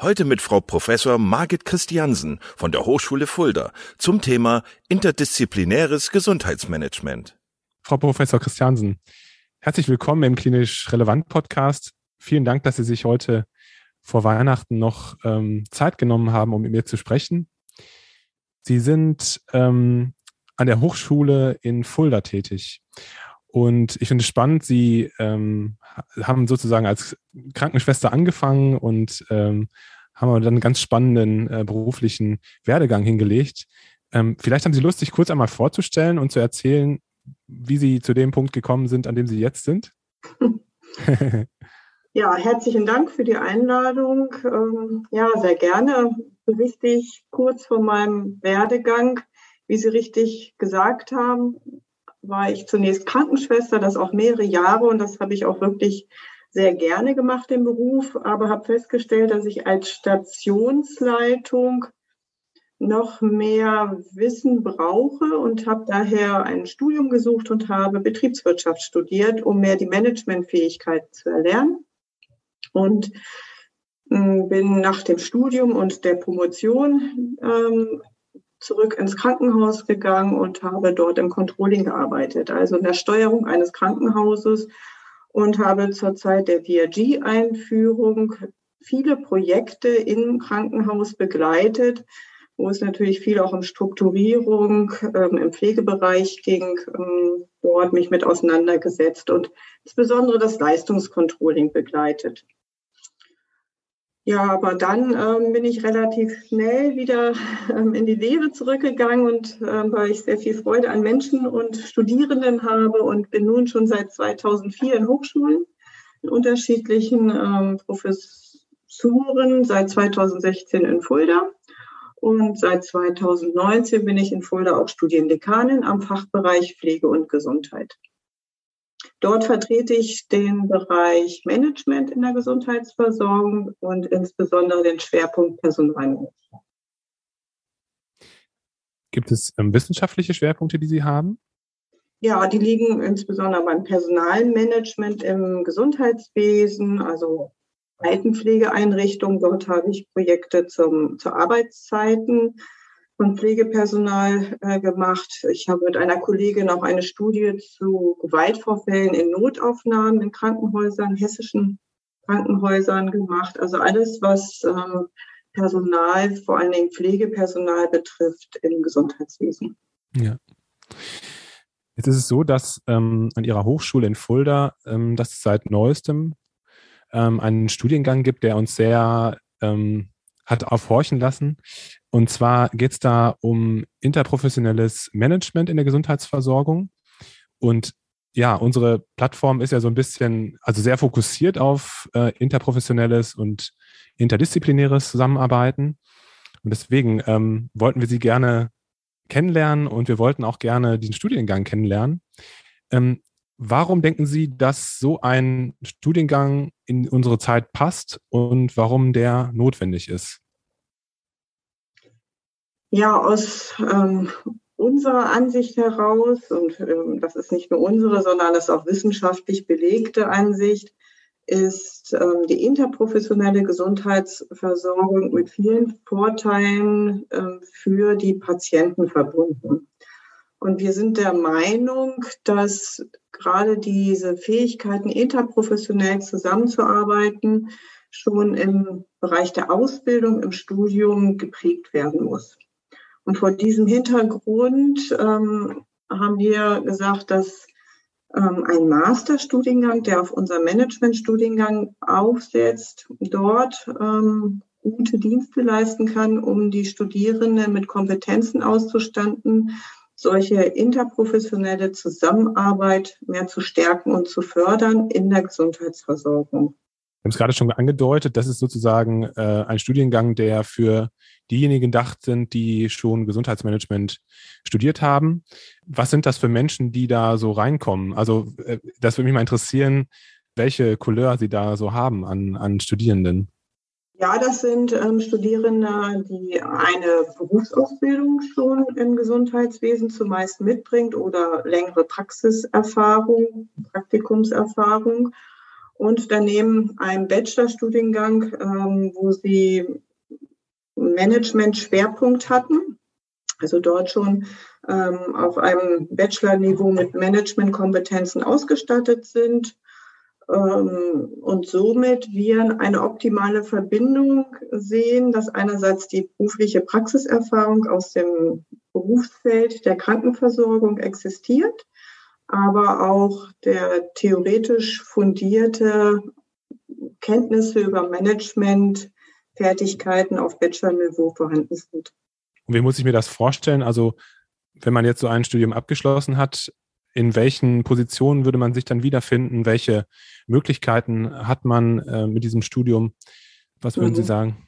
Heute mit Frau Professor Margit Christiansen von der Hochschule Fulda zum Thema interdisziplinäres Gesundheitsmanagement. Frau Professor Christiansen, herzlich willkommen im Klinisch Relevant Podcast. Vielen Dank, dass Sie sich heute vor Weihnachten noch ähm, Zeit genommen haben, um mit mir zu sprechen. Sie sind ähm, an der Hochschule in Fulda tätig und ich finde es spannend, Sie ähm, haben sozusagen als Krankenschwester angefangen und ähm, haben dann einen ganz spannenden äh, beruflichen Werdegang hingelegt. Ähm, vielleicht haben Sie Lust, sich kurz einmal vorzustellen und zu erzählen, wie Sie zu dem Punkt gekommen sind, an dem Sie jetzt sind. ja, herzlichen Dank für die Einladung. Ähm, ja, sehr gerne. Berichte ich kurz von meinem Werdegang. Wie Sie richtig gesagt haben, war ich zunächst Krankenschwester, das auch mehrere Jahre und das habe ich auch wirklich sehr gerne gemacht, den Beruf, aber habe festgestellt, dass ich als Stationsleitung noch mehr Wissen brauche und habe daher ein Studium gesucht und habe Betriebswirtschaft studiert, um mehr die Managementfähigkeit zu erlernen. Und hm, bin nach dem Studium und der Promotion ähm, zurück ins Krankenhaus gegangen und habe dort im Controlling gearbeitet, also in der Steuerung eines Krankenhauses und habe zur Zeit der VRG-Einführung viele Projekte im Krankenhaus begleitet, wo es natürlich viel auch um Strukturierung ähm, im Pflegebereich ging, ähm, dort mich mit auseinandergesetzt und insbesondere das Leistungscontrolling begleitet. Ja, aber dann ähm, bin ich relativ schnell wieder ähm, in die Lehre zurückgegangen und ähm, weil ich sehr viel Freude an Menschen und Studierenden habe und bin nun schon seit 2004 in Hochschulen in unterschiedlichen ähm, Professuren, seit 2016 in Fulda und seit 2019 bin ich in Fulda auch Studiendekanin am Fachbereich Pflege und Gesundheit. Dort vertrete ich den Bereich Management in der Gesundheitsversorgung und insbesondere den Schwerpunkt Personalmanagement. Gibt es ähm, wissenschaftliche Schwerpunkte, die Sie haben? Ja, die liegen insbesondere beim Personalmanagement im Gesundheitswesen, also Altenpflegeeinrichtungen. Dort habe ich Projekte zum, zu Arbeitszeiten von Pflegepersonal äh, gemacht. Ich habe mit einer Kollegin auch eine Studie zu Gewaltvorfällen in Notaufnahmen in Krankenhäusern, hessischen Krankenhäusern gemacht. Also alles, was ähm, Personal, vor allen Dingen Pflegepersonal betrifft im Gesundheitswesen. Ja. Jetzt ist es so, dass ähm, an Ihrer Hochschule in Fulda, ähm, dass seit neuestem ähm, einen Studiengang gibt, der uns sehr ähm, hat aufhorchen lassen. Und zwar geht es da um interprofessionelles Management in der Gesundheitsversorgung. Und ja, unsere Plattform ist ja so ein bisschen, also sehr fokussiert auf äh, interprofessionelles und interdisziplinäres Zusammenarbeiten. Und deswegen ähm, wollten wir Sie gerne kennenlernen und wir wollten auch gerne diesen Studiengang kennenlernen. Ähm, warum denken Sie, dass so ein Studiengang in unsere Zeit passt und warum der notwendig ist? Ja, aus ähm, unserer Ansicht heraus, und ähm, das ist nicht nur unsere, sondern das ist auch wissenschaftlich belegte Ansicht, ist ähm, die interprofessionelle Gesundheitsversorgung mit vielen Vorteilen ähm, für die Patienten verbunden. Und wir sind der Meinung, dass gerade diese Fähigkeiten, interprofessionell zusammenzuarbeiten, schon im Bereich der Ausbildung, im Studium geprägt werden muss. Und vor diesem Hintergrund ähm, haben wir gesagt, dass ähm, ein Masterstudiengang, der auf unser Managementstudiengang aufsetzt, dort ähm, gute Dienste leisten kann, um die Studierenden mit Kompetenzen auszustatten, solche interprofessionelle Zusammenarbeit mehr zu stärken und zu fördern in der Gesundheitsversorgung. Wir haben es gerade schon angedeutet, das ist sozusagen äh, ein Studiengang, der für diejenigen gedacht sind, die schon Gesundheitsmanagement studiert haben. Was sind das für Menschen, die da so reinkommen? Also äh, das würde mich mal interessieren, welche Couleur Sie da so haben an, an Studierenden. Ja, das sind ähm, Studierende, die eine Berufsausbildung schon im Gesundheitswesen zumeist mitbringt oder längere Praxiserfahrung, Praktikumserfahrung und daneben einen Bachelorstudiengang, ähm, wo sie Management-Schwerpunkt hatten. Also dort schon ähm, auf einem Bachelor-Niveau mit Management-Kompetenzen ausgestattet sind ähm, und somit wir eine optimale Verbindung sehen, dass einerseits die berufliche Praxiserfahrung aus dem Berufsfeld der Krankenversorgung existiert aber auch der theoretisch fundierte Kenntnisse über Management, Fertigkeiten auf Bachelor-Niveau vorhanden sind. Und wie muss ich mir das vorstellen? Also, wenn man jetzt so ein Studium abgeschlossen hat, in welchen Positionen würde man sich dann wiederfinden? Welche Möglichkeiten hat man äh, mit diesem Studium? Was würden mhm. Sie sagen?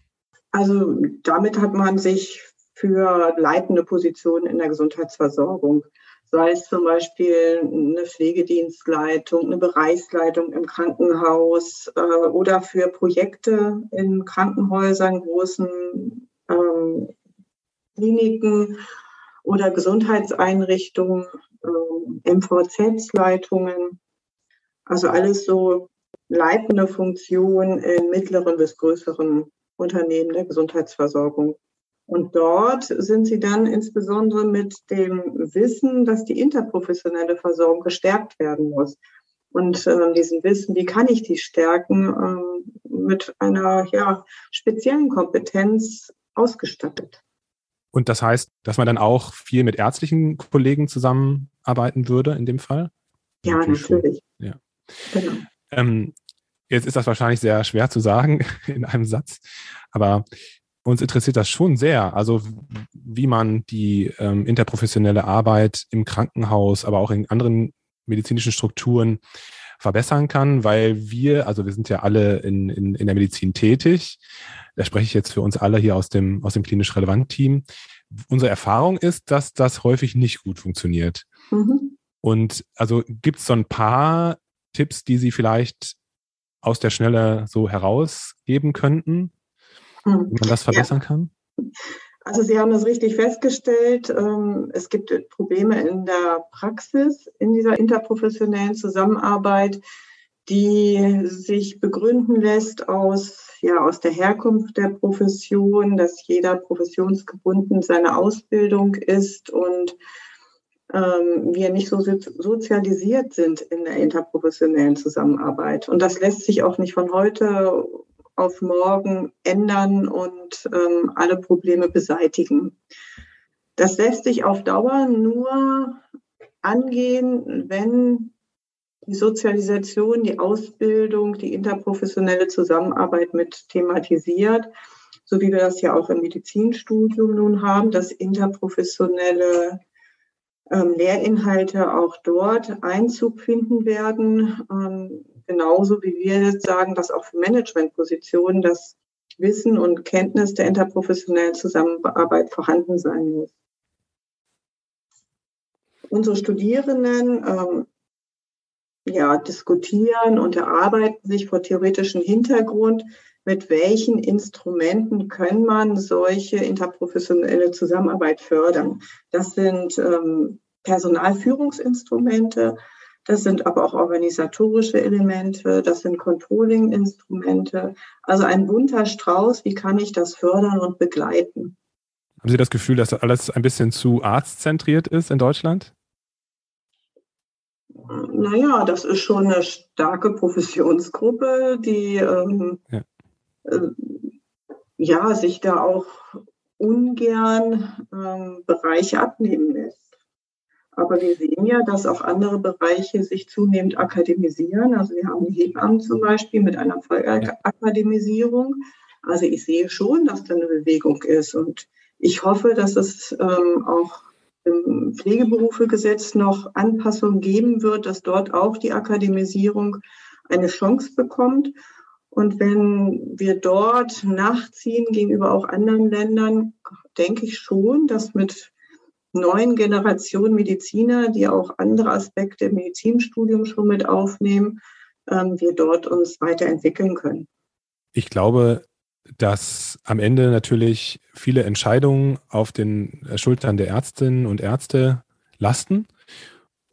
Also damit hat man sich für leitende Positionen in der Gesundheitsversorgung sei es zum Beispiel eine Pflegedienstleitung, eine Bereichsleitung im Krankenhaus äh, oder für Projekte in Krankenhäusern, großen ähm, Kliniken oder Gesundheitseinrichtungen, äh, MVZ-Leitungen. Also alles so leitende Funktionen in mittleren bis größeren Unternehmen der Gesundheitsversorgung. Und dort sind sie dann insbesondere mit dem Wissen, dass die interprofessionelle Versorgung gestärkt werden muss. Und äh, diesem Wissen, wie kann ich die stärken, äh, mit einer ja, speziellen Kompetenz ausgestattet. Und das heißt, dass man dann auch viel mit ärztlichen Kollegen zusammenarbeiten würde in dem Fall? Ja, natürlich. natürlich. Ja. Genau. Ähm, jetzt ist das wahrscheinlich sehr schwer zu sagen in einem Satz, aber uns interessiert das schon sehr. Also wie man die ähm, interprofessionelle Arbeit im Krankenhaus, aber auch in anderen medizinischen Strukturen verbessern kann, weil wir, also wir sind ja alle in, in, in der Medizin tätig. Da spreche ich jetzt für uns alle hier aus dem, aus dem klinisch relevanten Team. Unsere Erfahrung ist, dass das häufig nicht gut funktioniert. Mhm. Und also gibt es so ein paar Tipps, die Sie vielleicht aus der Schnelle so herausgeben könnten? Hm. Wie man das verbessern ja. kann? Also Sie haben das richtig festgestellt. Ähm, es gibt Probleme in der Praxis, in dieser interprofessionellen Zusammenarbeit, die sich begründen lässt aus, ja, aus der Herkunft der Profession, dass jeder professionsgebunden seine Ausbildung ist und ähm, wir nicht so sozialisiert sind in der interprofessionellen Zusammenarbeit. Und das lässt sich auch nicht von heute auf morgen ändern und ähm, alle Probleme beseitigen. Das lässt sich auf Dauer nur angehen, wenn die Sozialisation, die Ausbildung, die interprofessionelle Zusammenarbeit mit thematisiert, so wie wir das ja auch im Medizinstudium nun haben, dass interprofessionelle ähm, Lehrinhalte auch dort Einzug finden werden. Ähm, genauso wie wir jetzt sagen, dass auch für Managementpositionen das Wissen und Kenntnis der interprofessionellen Zusammenarbeit vorhanden sein muss. Unsere Studierenden ähm, ja, diskutieren und erarbeiten sich vor theoretischem Hintergrund mit welchen Instrumenten kann man solche interprofessionelle Zusammenarbeit fördern. Das sind ähm, Personalführungsinstrumente, das sind aber auch organisatorische Elemente, das sind Controlling-Instrumente. Also ein bunter Strauß, wie kann ich das fördern und begleiten? Haben Sie das Gefühl, dass das alles ein bisschen zu arztzentriert ist in Deutschland? Naja, das ist schon eine starke Professionsgruppe, die ähm, ja. Äh, ja. sich da auch ungern ähm, Bereiche abnehmen lässt. Aber wir sehen ja, dass auch andere Bereiche sich zunehmend akademisieren. Also wir haben die Hebammen zum Beispiel mit einer Vollakademisierung. Also ich sehe schon, dass da eine Bewegung ist. Und ich hoffe, dass es ähm, auch im Pflegeberufegesetz noch Anpassungen geben wird, dass dort auch die Akademisierung eine Chance bekommt. Und wenn wir dort nachziehen gegenüber auch anderen Ländern, denke ich schon, dass mit neuen Generation Mediziner, die auch andere Aspekte im Medizinstudium schon mit aufnehmen, ähm, wir dort uns weiterentwickeln können. Ich glaube, dass am Ende natürlich viele Entscheidungen auf den Schultern der Ärztinnen und Ärzte lasten.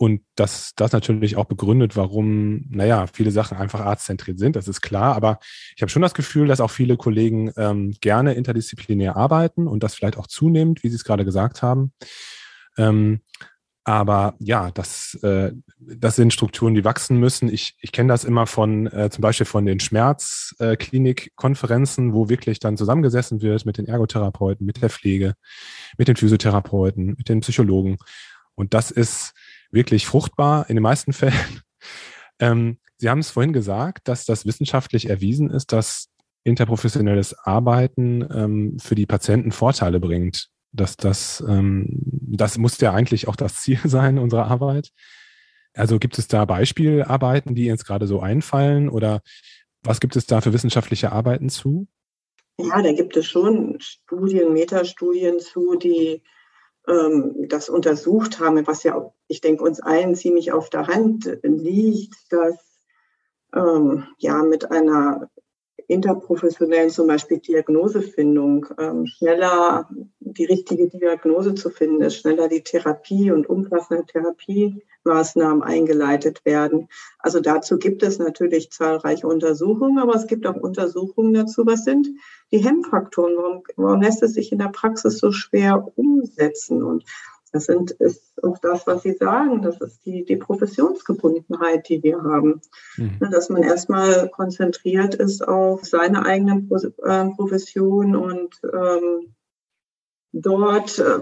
Und dass das natürlich auch begründet, warum, naja, viele Sachen einfach arztzentriert sind, das ist klar. Aber ich habe schon das Gefühl, dass auch viele Kollegen ähm, gerne interdisziplinär arbeiten und das vielleicht auch zunehmend, wie Sie es gerade gesagt haben. Ähm, aber ja, das, äh, das sind Strukturen, die wachsen müssen. Ich, ich kenne das immer von äh, zum Beispiel von den Schmerzklinikkonferenzen, äh, wo wirklich dann zusammengesessen wird mit den Ergotherapeuten, mit der Pflege, mit den Physiotherapeuten, mit den Psychologen. Und das ist wirklich fruchtbar in den meisten Fällen. Ähm, Sie haben es vorhin gesagt, dass das wissenschaftlich erwiesen ist, dass interprofessionelles Arbeiten ähm, für die Patienten Vorteile bringt dass das, ähm, das muss ja eigentlich auch das Ziel sein unserer Arbeit. Also gibt es da Beispielarbeiten, die jetzt gerade so einfallen oder was gibt es da für wissenschaftliche Arbeiten zu? Ja, da gibt es schon Studien, Metastudien zu, die das untersucht haben, was ja, ich denke, uns allen ziemlich auf der Hand liegt, dass ähm, ja mit einer interprofessionellen zum Beispiel Diagnosefindung ähm, schneller die richtige Diagnose zu finden ist, schneller die Therapie und umfassende Therapiemaßnahmen eingeleitet werden. Also dazu gibt es natürlich zahlreiche Untersuchungen, aber es gibt auch Untersuchungen dazu, was sind die Hemmfaktoren, warum, warum lässt es sich in der Praxis so schwer umsetzen und das sind, ist auch das, was Sie sagen. Das ist die, die Professionsgebundenheit, die wir haben. Mhm. Dass man erstmal konzentriert ist auf seine eigene ähm, Profession und ähm, dort äh,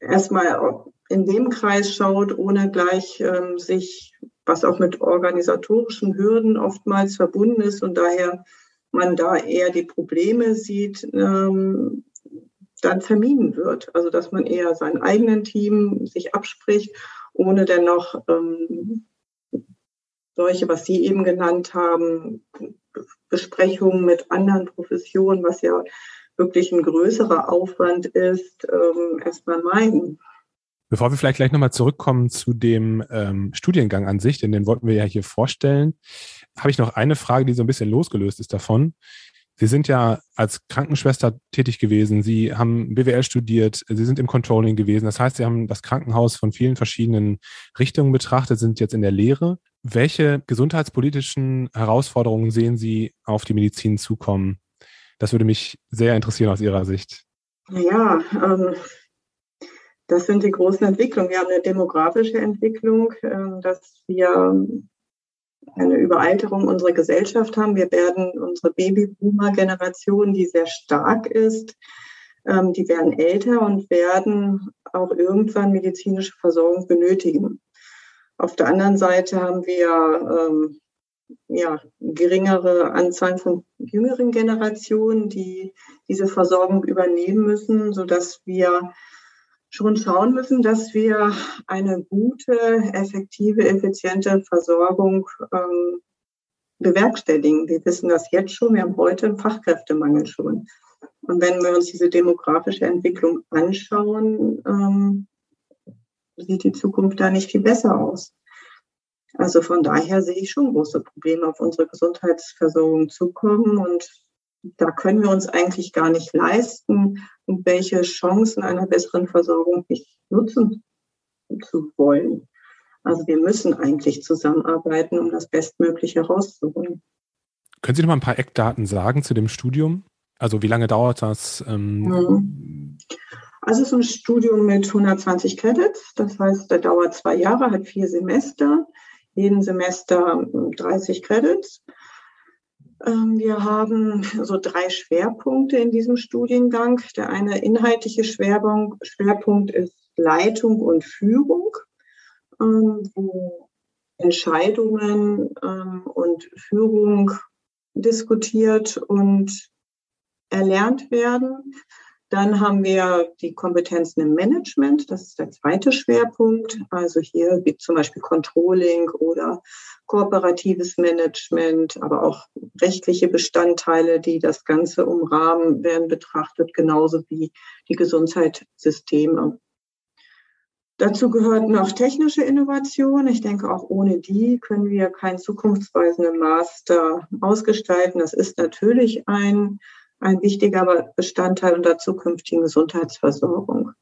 erstmal in dem Kreis schaut, ohne gleich ähm, sich, was auch mit organisatorischen Hürden oftmals verbunden ist und daher man da eher die Probleme sieht, ähm, dann vermieden wird. Also dass man eher sein eigenen Team sich abspricht, ohne dennoch ähm, solche, was Sie eben genannt haben, Besprechungen mit anderen Professionen, was ja wirklich ein größerer Aufwand ist, ähm, erstmal meiden. Bevor wir vielleicht gleich nochmal zurückkommen zu dem ähm, Studiengang an sich, denn den wollten wir ja hier vorstellen, habe ich noch eine Frage, die so ein bisschen losgelöst ist davon. Sie sind ja als Krankenschwester tätig gewesen. Sie haben BWL studiert. Sie sind im Controlling gewesen. Das heißt, Sie haben das Krankenhaus von vielen verschiedenen Richtungen betrachtet, sind jetzt in der Lehre. Welche gesundheitspolitischen Herausforderungen sehen Sie auf die Medizin zukommen? Das würde mich sehr interessieren aus Ihrer Sicht. Ja, ähm, das sind die großen Entwicklungen. Wir haben eine demografische Entwicklung, äh, dass wir eine Überalterung unserer Gesellschaft haben. Wir werden unsere Babyboomer-Generation, die sehr stark ist, ähm, die werden älter und werden auch irgendwann medizinische Versorgung benötigen. Auf der anderen Seite haben wir ähm, ja, geringere Anzahl von jüngeren Generationen, die diese Versorgung übernehmen müssen, sodass wir schon schauen müssen, dass wir eine gute, effektive, effiziente Versorgung ähm, bewerkstelligen. Wir wissen das jetzt schon, wir haben heute einen Fachkräftemangel schon. Und wenn wir uns diese demografische Entwicklung anschauen, ähm, sieht die Zukunft da nicht viel besser aus. Also von daher sehe ich schon große Probleme auf unsere Gesundheitsversorgung zukommen und da können wir uns eigentlich gar nicht leisten, welche Chancen einer besseren Versorgung nicht nutzen zu wollen. Also wir müssen eigentlich zusammenarbeiten, um das Bestmögliche herauszuholen. Können Sie noch mal ein paar Eckdaten sagen zu dem Studium? Also wie lange dauert das? Ähm mhm. also es ist ein Studium mit 120 Credits. Das heißt, der dauert zwei Jahre, hat vier Semester. Jeden Semester 30 Credits. Ähm, wir haben so drei Schwerpunkte in diesem Studiengang. Der eine inhaltliche Schwerpunkt ist Leitung und Führung, ähm, wo Entscheidungen ähm, und Führung diskutiert und erlernt werden. Dann haben wir die Kompetenzen im Management, das ist der zweite Schwerpunkt. Also hier wie zum Beispiel Controlling oder kooperatives Management, aber auch rechtliche Bestandteile, die das Ganze umrahmen, werden betrachtet, genauso wie die Gesundheitssysteme. Dazu gehört noch technische Innovation. Ich denke, auch ohne die können wir keinen zukunftsweisenden Master ausgestalten. Das ist natürlich ein ein wichtiger Bestandteil unserer zukünftigen Gesundheitsversorgung.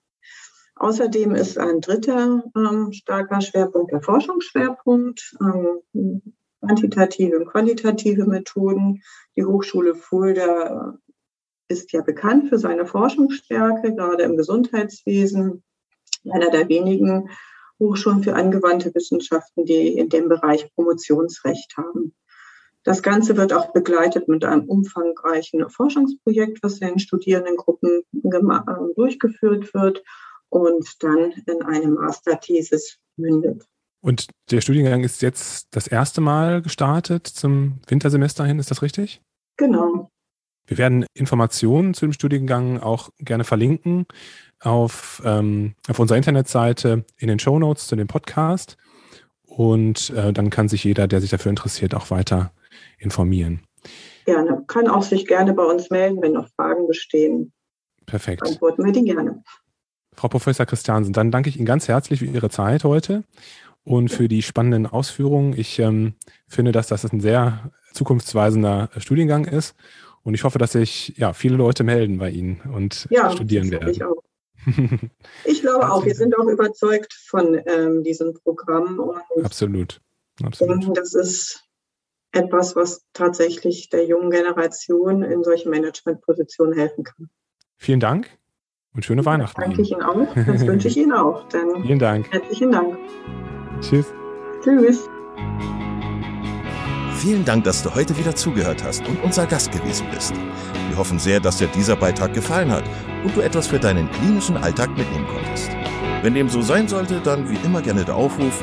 Außerdem ist ein dritter ähm, starker Schwerpunkt der Forschungsschwerpunkt, ähm, quantitative und qualitative Methoden. Die Hochschule Fulda ist ja bekannt für seine Forschungsstärke, gerade im Gesundheitswesen. Einer der wenigen Hochschulen für angewandte Wissenschaften, die in dem Bereich Promotionsrecht haben. Das Ganze wird auch begleitet mit einem umfangreichen Forschungsprojekt, was in Studierendengruppen äh, durchgeführt wird und dann in eine Masterthesis mündet. Und der Studiengang ist jetzt das erste Mal gestartet zum Wintersemester hin, ist das richtig? Genau. Wir werden Informationen zu dem Studiengang auch gerne verlinken auf, ähm, auf unserer Internetseite in den Show Notes zu dem Podcast. Und äh, dann kann sich jeder, der sich dafür interessiert, auch weiter informieren. Gerne. Kann auch sich gerne bei uns melden, wenn noch Fragen bestehen. Perfekt. Antworten wir die gerne. Frau Professor Christiansen, dann danke ich Ihnen ganz herzlich für Ihre Zeit heute und für die spannenden Ausführungen. Ich ähm, finde, dass das ein sehr zukunftsweisender Studiengang ist und ich hoffe, dass sich ja, viele Leute melden bei Ihnen und ja, studieren werden. Ich, auch. ich glaube auch, wir sind auch überzeugt von ähm, diesem Programm. Absolut. Absolut. das ist etwas, was tatsächlich der jungen Generation in solchen Managementpositionen helfen kann. Vielen Dank und schöne Weihnachten. Danke ich Ihnen auch. Das wünsche ich Ihnen auch. Dann Vielen Dank. Herzlichen Dank. Tschüss. Tschüss. Vielen Dank, dass du heute wieder zugehört hast und unser Gast gewesen bist. Wir hoffen sehr, dass dir dieser Beitrag gefallen hat und du etwas für deinen klinischen Alltag mitnehmen konntest. Wenn dem so sein sollte, dann wie immer gerne der Aufruf,